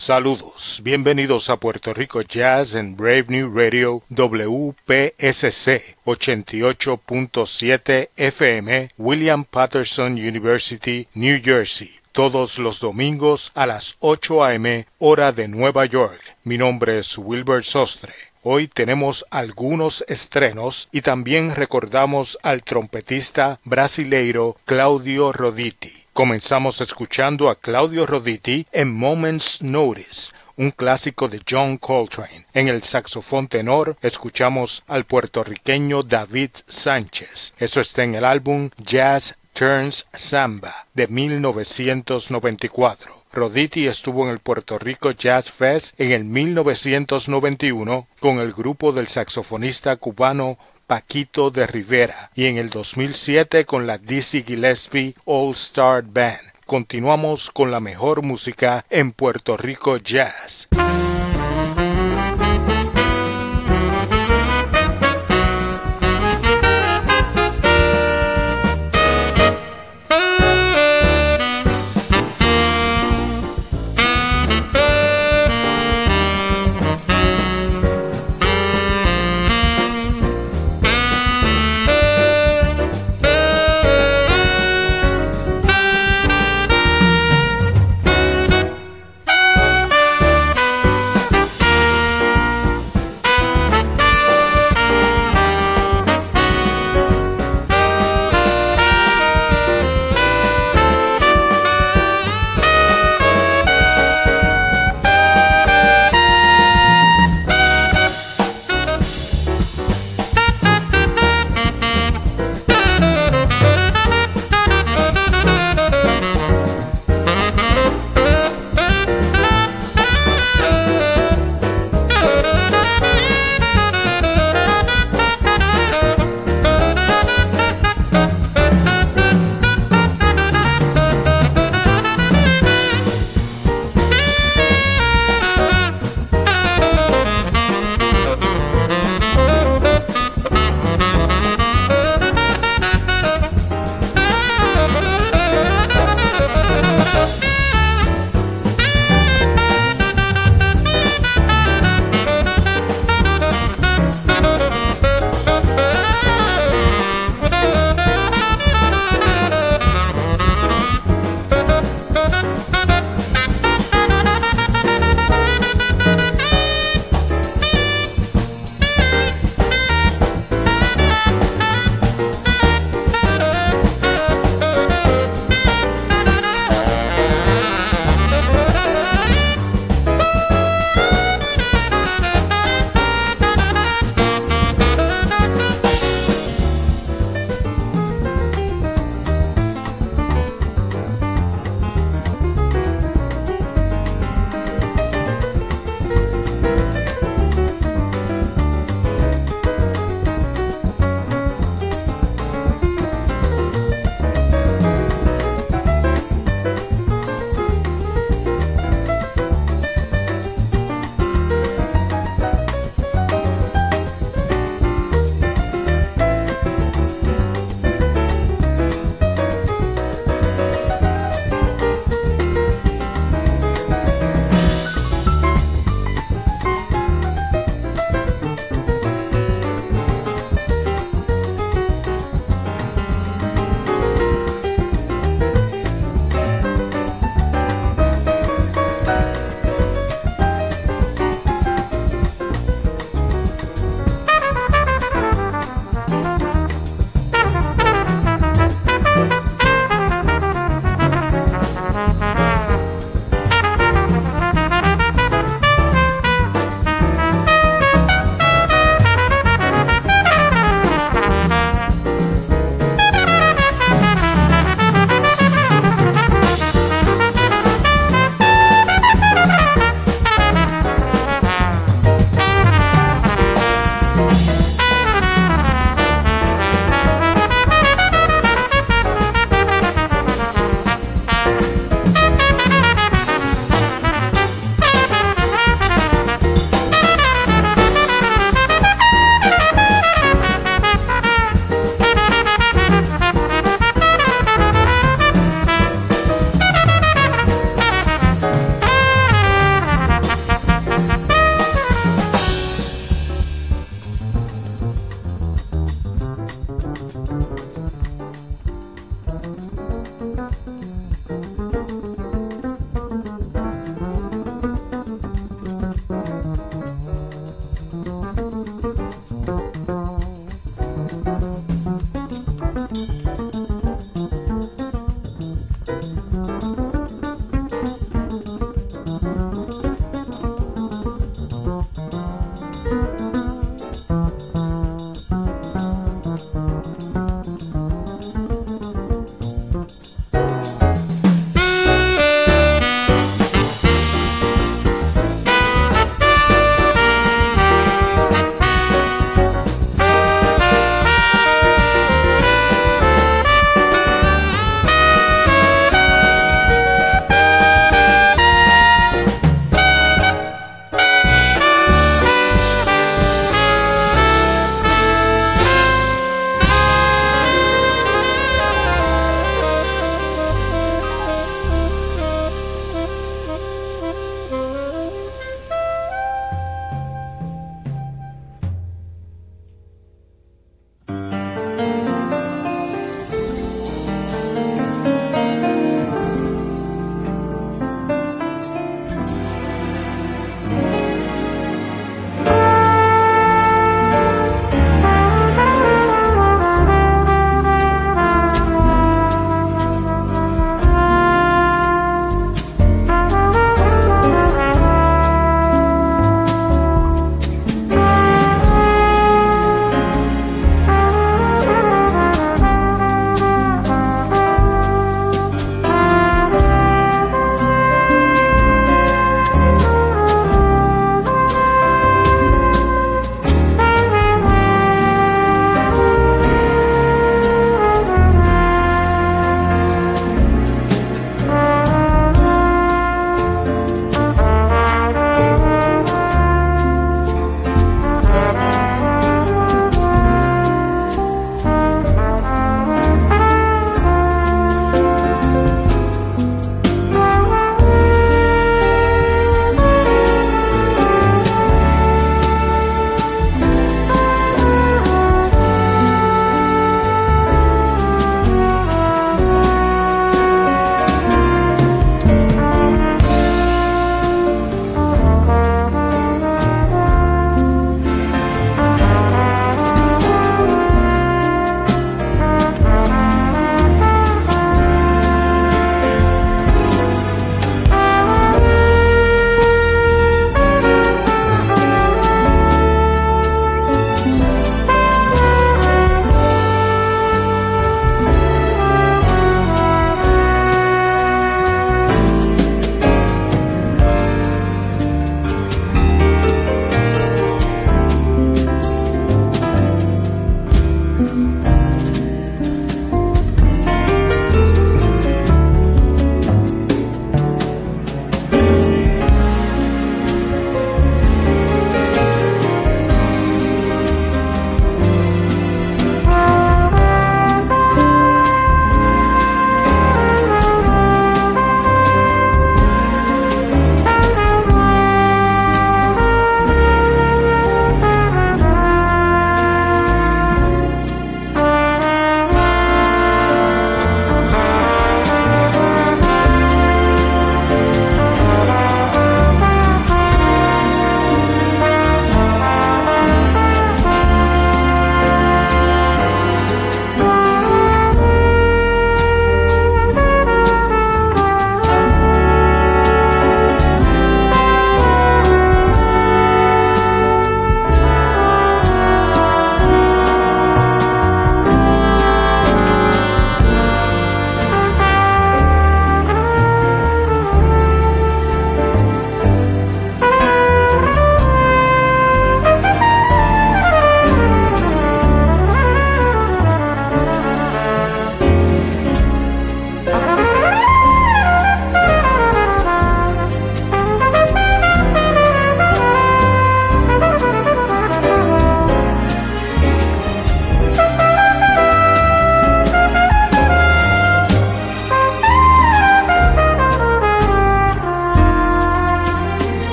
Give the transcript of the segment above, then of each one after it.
Saludos, bienvenidos a Puerto Rico Jazz en Brave New Radio WPSC 88.7 FM, William Patterson University, New Jersey. Todos los domingos a las 8 a.m. hora de Nueva York. Mi nombre es Wilbur Sostre. Hoy tenemos algunos estrenos y también recordamos al trompetista brasileiro Claudio Roditi. Comenzamos escuchando a Claudio Roditi en Moments Notice, un clásico de John Coltrane. En el saxofón tenor escuchamos al puertorriqueño David Sánchez. Eso está en el álbum Jazz Turns Samba de 1994. Roditi estuvo en el Puerto Rico Jazz Fest en el 1991 con el grupo del saxofonista cubano Paquito de Rivera y en el 2007 con la Dizzy Gillespie All Star Band. Continuamos con la mejor música en Puerto Rico Jazz.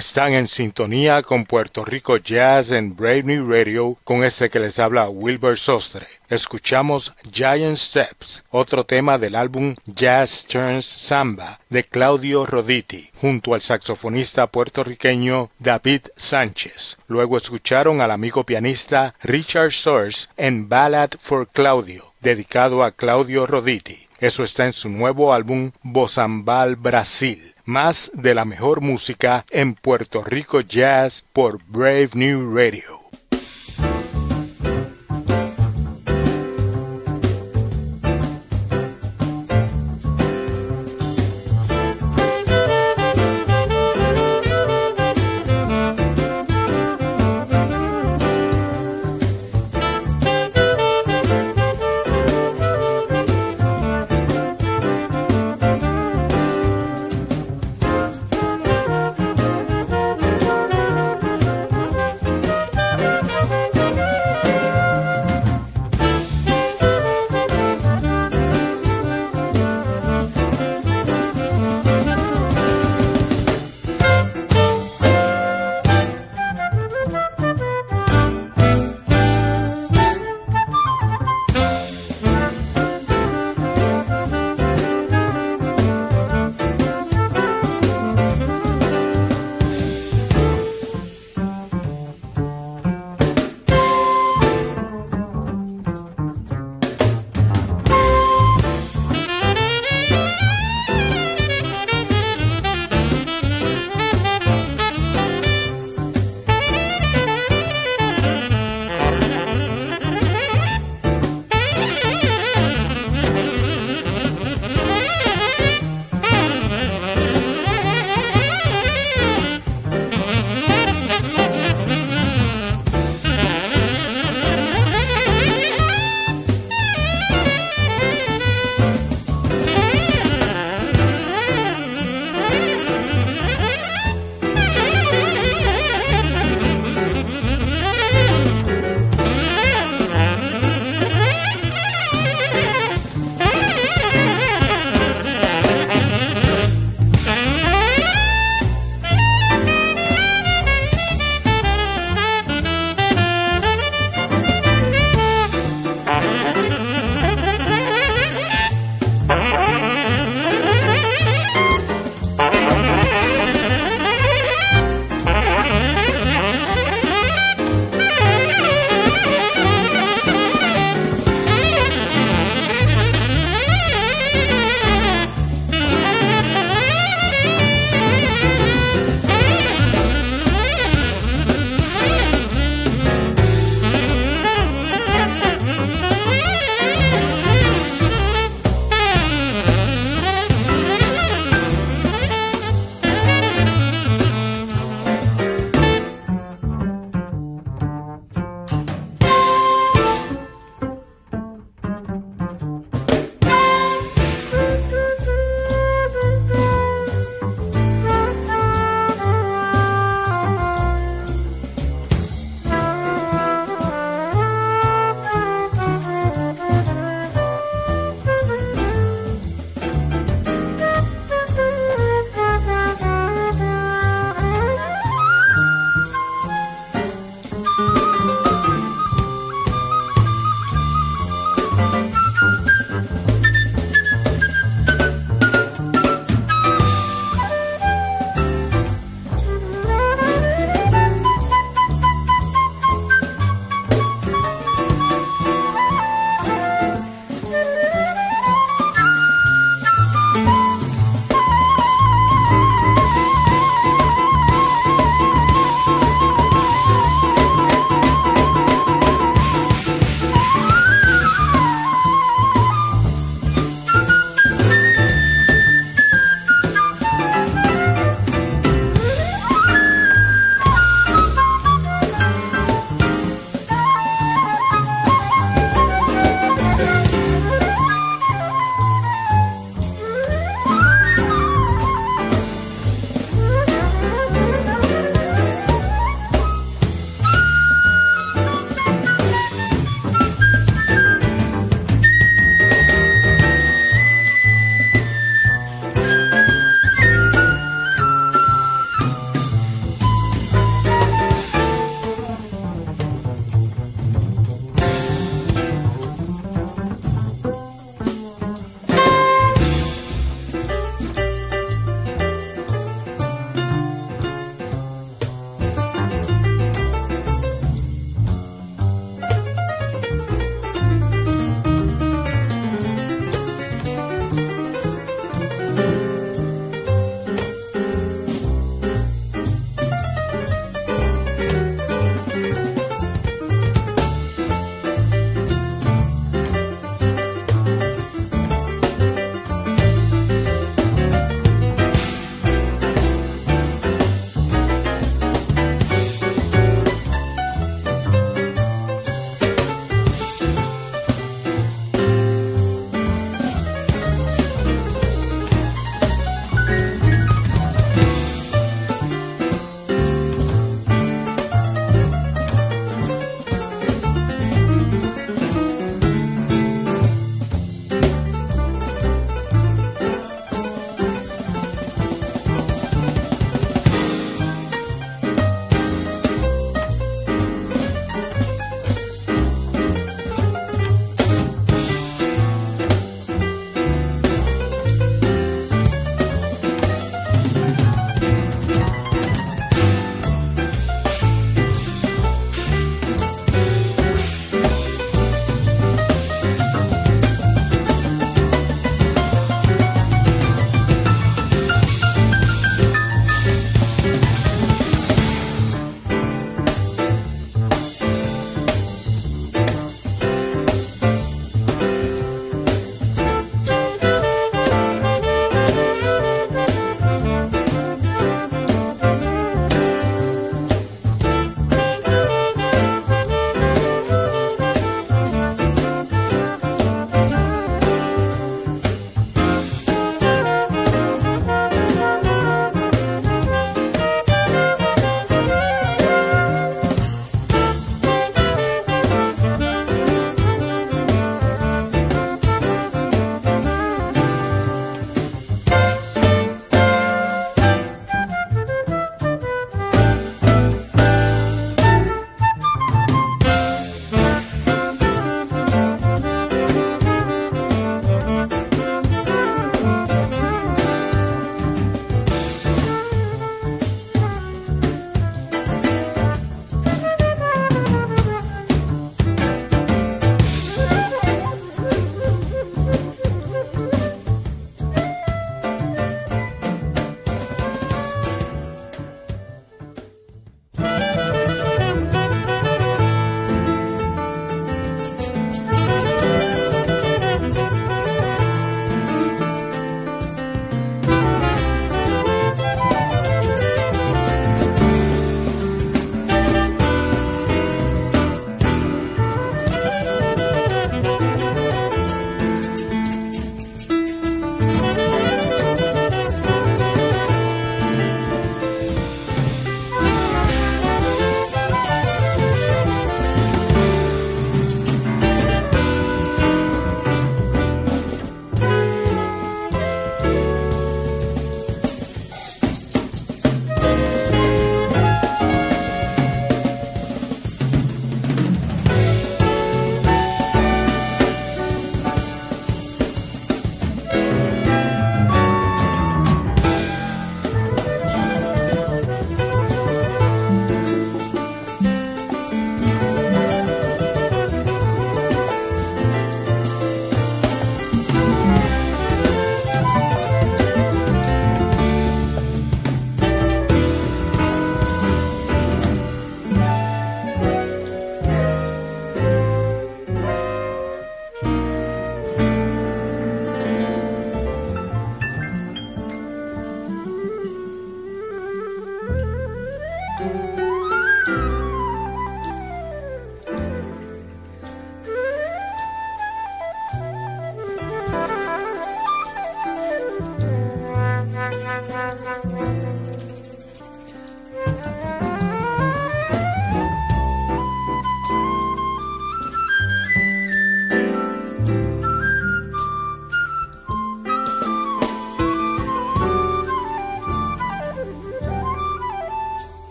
Están en sintonía con Puerto Rico Jazz en Brave New Radio con ese que les habla Wilbur Sostre. Escuchamos Giant Steps, otro tema del álbum Jazz Turns Samba de Claudio Roditi, junto al saxofonista puertorriqueño David Sánchez. Luego escucharon al amigo pianista Richard Source en Ballad for Claudio, dedicado a Claudio Roditi. Eso está en su nuevo álbum Bozambal Brasil más de la mejor música en Puerto Rico Jazz por Brave New Radio.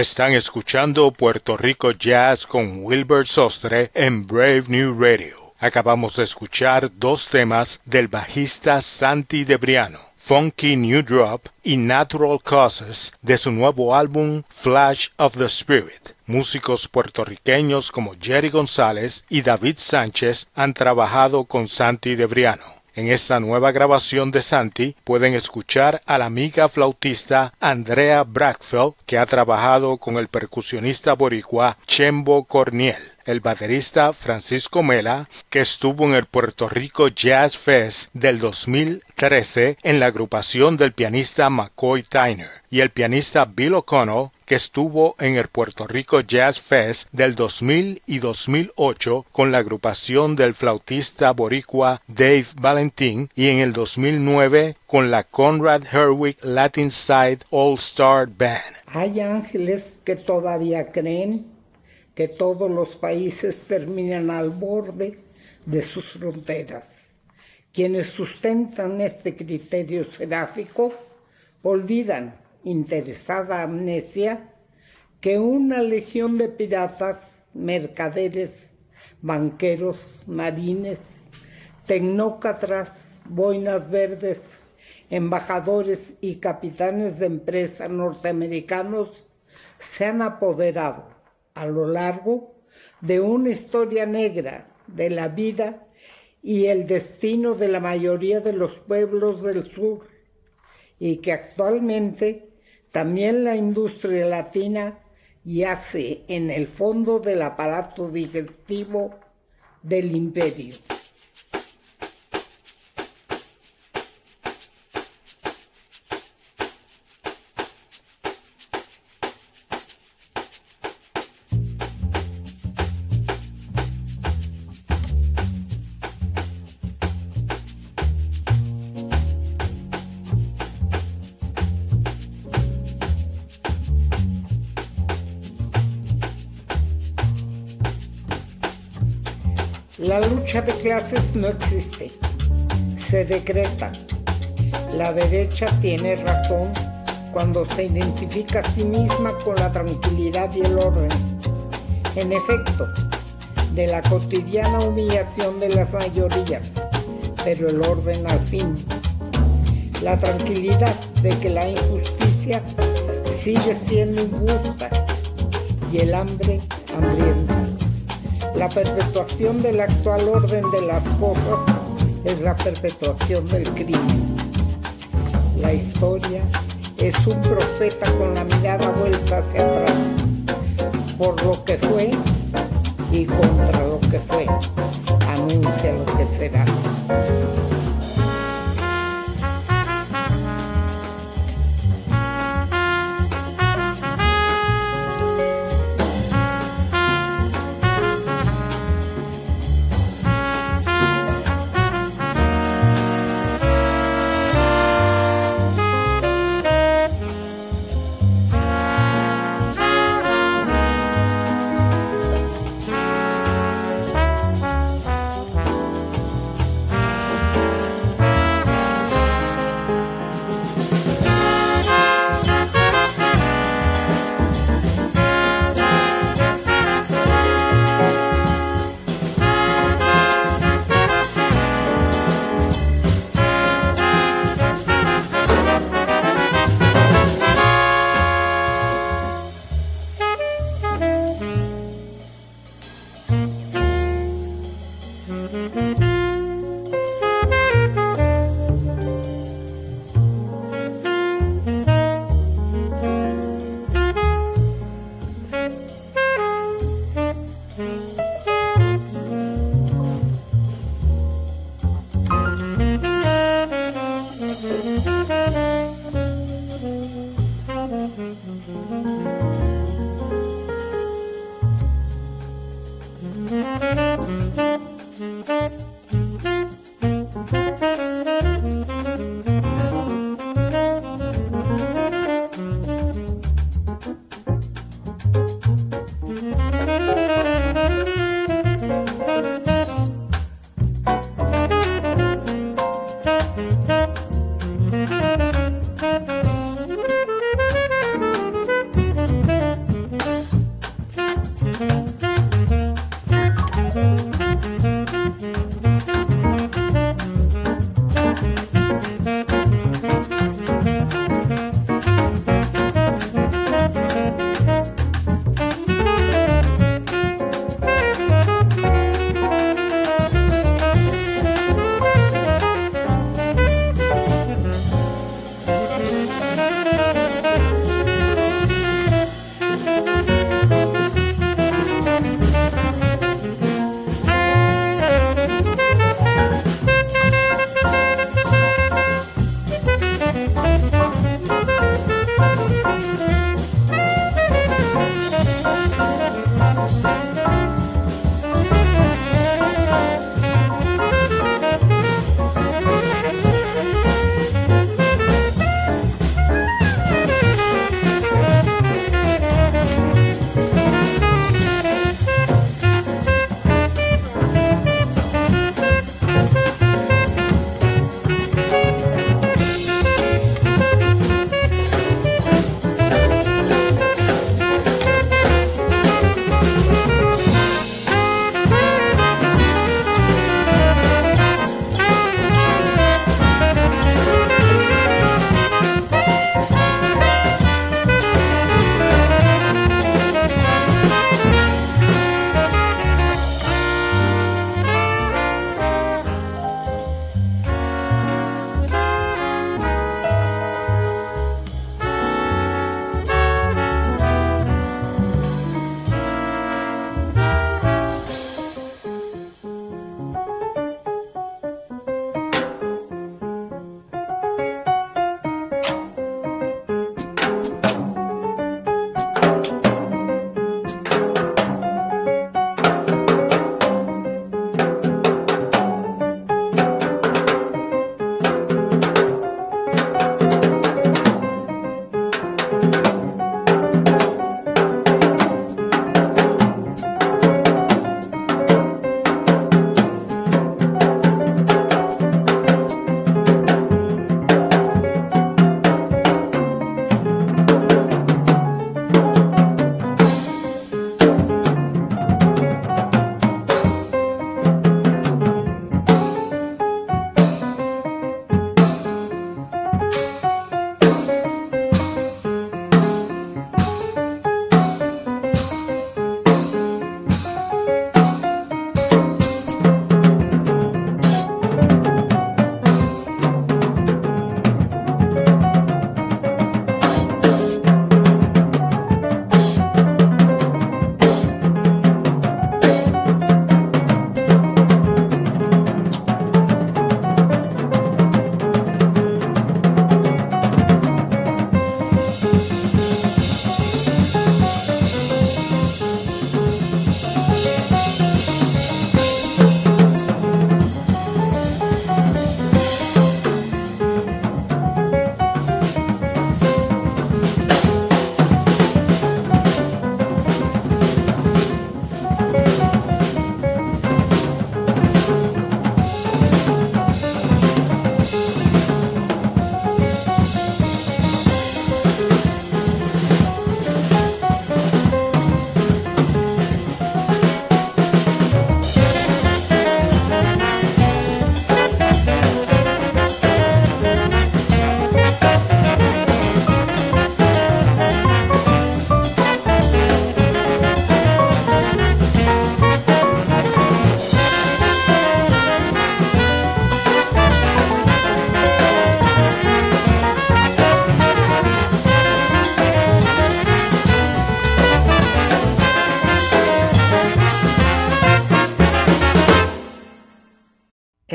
Están escuchando Puerto Rico Jazz con Wilbur Sostre en Brave New Radio. Acabamos de escuchar dos temas del bajista Santi Debriano, Funky New Drop y Natural Causes de su nuevo álbum Flash of the Spirit. Músicos puertorriqueños como Jerry González y David Sánchez han trabajado con Santi Debriano. En esta nueva grabación de Santi pueden escuchar a la amiga flautista Andrea Brackfeld, que ha trabajado con el percusionista boricua Chembo Corniel, el baterista Francisco Mela, que estuvo en el Puerto Rico Jazz Fest del 2013 en la agrupación del pianista McCoy Tyner, y el pianista Bill O'Connell, que estuvo en el Puerto Rico Jazz Fest del 2000 y 2008 con la agrupación del flautista boricua Dave Valentín y en el 2009 con la Conrad Herwig Latin Side All Star Band. Hay ángeles que todavía creen que todos los países terminan al borde de sus fronteras. Quienes sustentan este criterio seráfico olvidan interesada amnesia que una legión de piratas, mercaderes, banqueros, marines, tecnócratas, boinas verdes, embajadores y capitanes de empresa norteamericanos se han apoderado a lo largo de una historia negra de la vida y el destino de la mayoría de los pueblos del sur y que actualmente también la industria latina yace en el fondo del aparato digestivo del imperio. De clases no existe, se decreta. La derecha tiene razón cuando se identifica a sí misma con la tranquilidad y el orden. En efecto, de la cotidiana humillación de las mayorías, pero el orden al fin. La tranquilidad de que la injusticia sigue siendo injusta y el hambre hambrienta. La perpetuación del actual orden de las cosas es la perpetuación del crimen. La historia es un profeta con la mirada vuelta hacia atrás, por lo que fue y contra lo que fue, anuncia lo que será.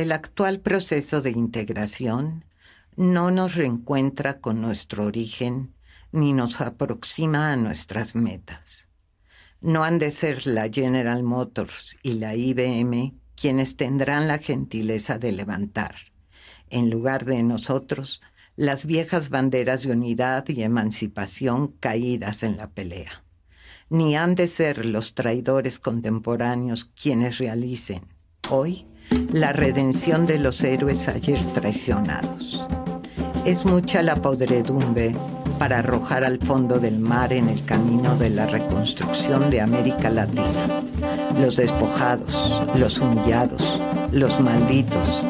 El actual proceso de integración no nos reencuentra con nuestro origen ni nos aproxima a nuestras metas. No han de ser la General Motors y la IBM quienes tendrán la gentileza de levantar, en lugar de nosotros, las viejas banderas de unidad y emancipación caídas en la pelea. Ni han de ser los traidores contemporáneos quienes realicen, hoy, la redención de los héroes ayer traicionados. Es mucha la podredumbre para arrojar al fondo del mar en el camino de la reconstrucción de América Latina. Los despojados, los humillados, los malditos,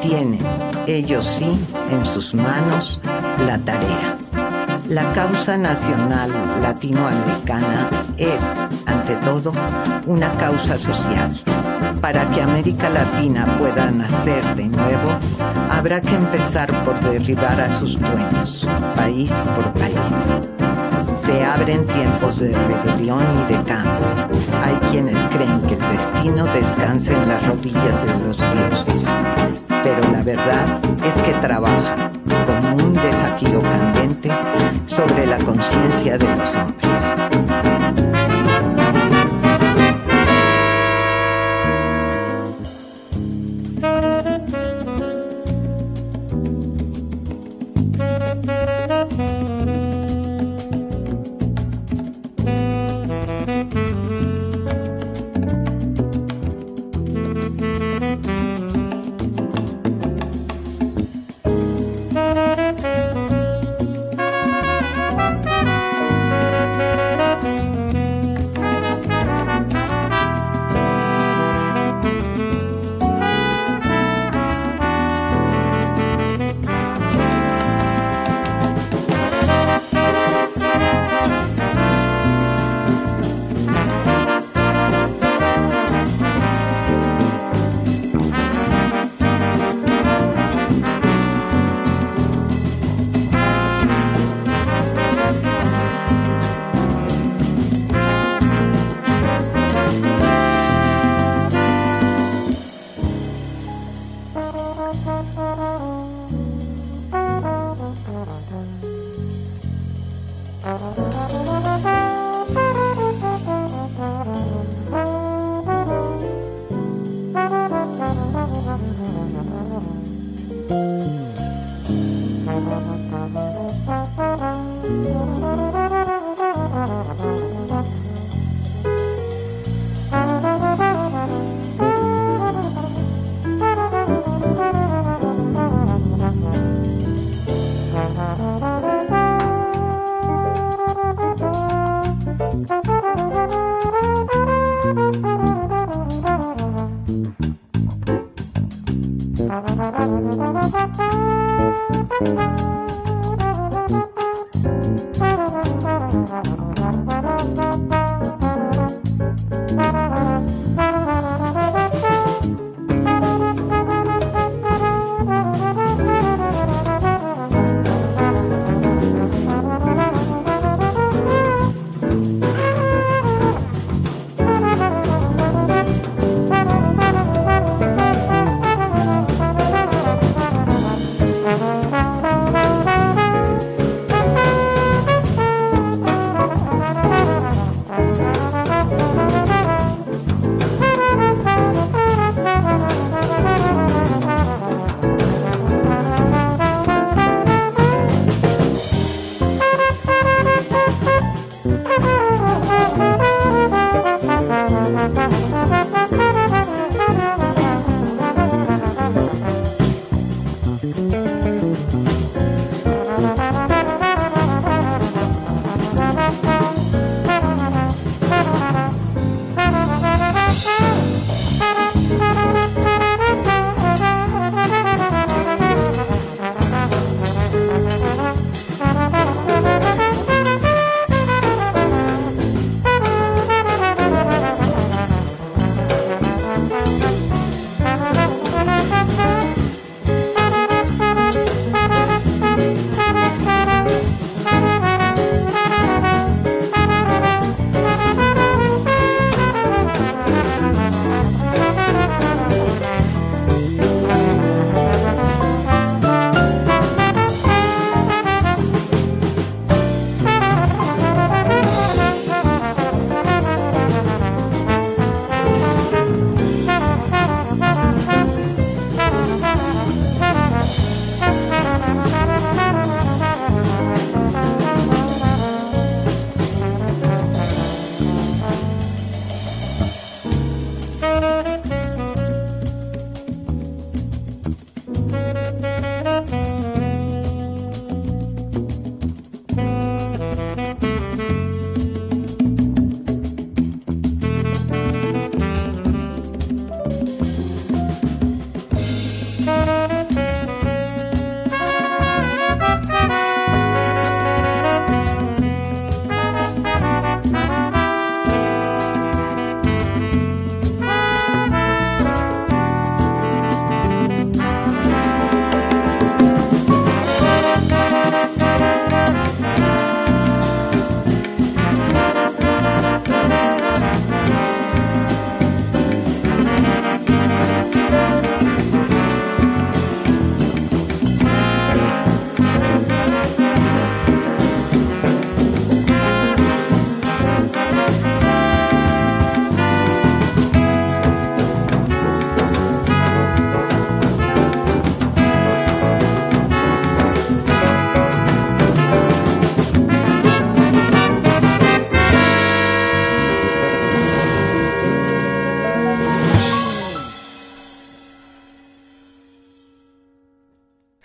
tienen, ellos sí, en sus manos la tarea. La causa nacional latinoamericana es, ante todo, una causa social. Para que América Latina pueda nacer de nuevo, habrá que empezar por derribar a sus dueños, país por país. Se abren tiempos de rebelión y de cambio. Hay quienes creen que el destino descansa en las rodillas de los dioses pero la verdad es que trabaja como un desafío candente sobre la conciencia de los hombres.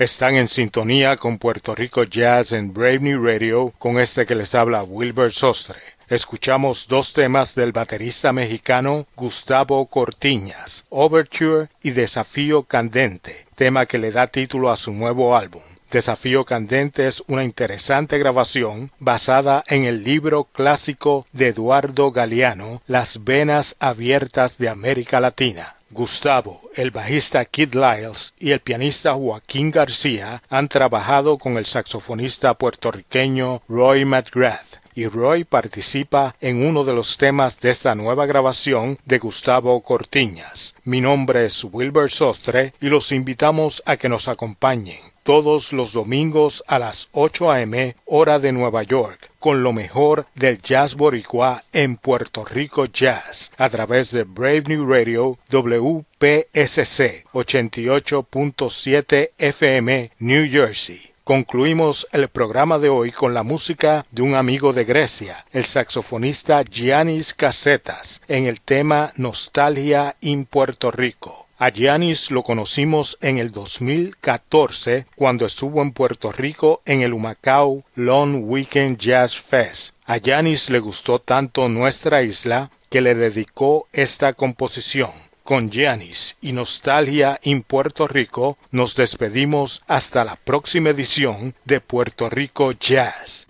Están en sintonía con Puerto Rico Jazz en Brave New Radio con este que les habla Wilbur Sostre. Escuchamos dos temas del baterista mexicano Gustavo Cortiñas, Overture y Desafío Candente, tema que le da título a su nuevo álbum. Desafío Candente es una interesante grabación basada en el libro clásico de Eduardo Galeano, Las Venas Abiertas de América Latina. Gustavo, el bajista Kid Lyles y el pianista Joaquín García han trabajado con el saxofonista puertorriqueño Roy McGrath y Roy participa en uno de los temas de esta nueva grabación de Gustavo Cortiñas. Mi nombre es Wilbur Sostre y los invitamos a que nos acompañen todos los domingos a las 8 a.m. hora de Nueva York con lo mejor del jazz boricua en Puerto Rico Jazz a través de Brave New Radio WPSC 88.7 FM New Jersey. Concluimos el programa de hoy con la música de un amigo de Grecia, el saxofonista Giannis Casetas, en el tema Nostalgia in Puerto Rico. A Giannis lo conocimos en el 2014 cuando estuvo en Puerto Rico en el Humacao Long Weekend Jazz Fest. A Giannis le gustó tanto nuestra isla que le dedicó esta composición. Con Giannis y Nostalgia en Puerto Rico nos despedimos hasta la próxima edición de Puerto Rico Jazz.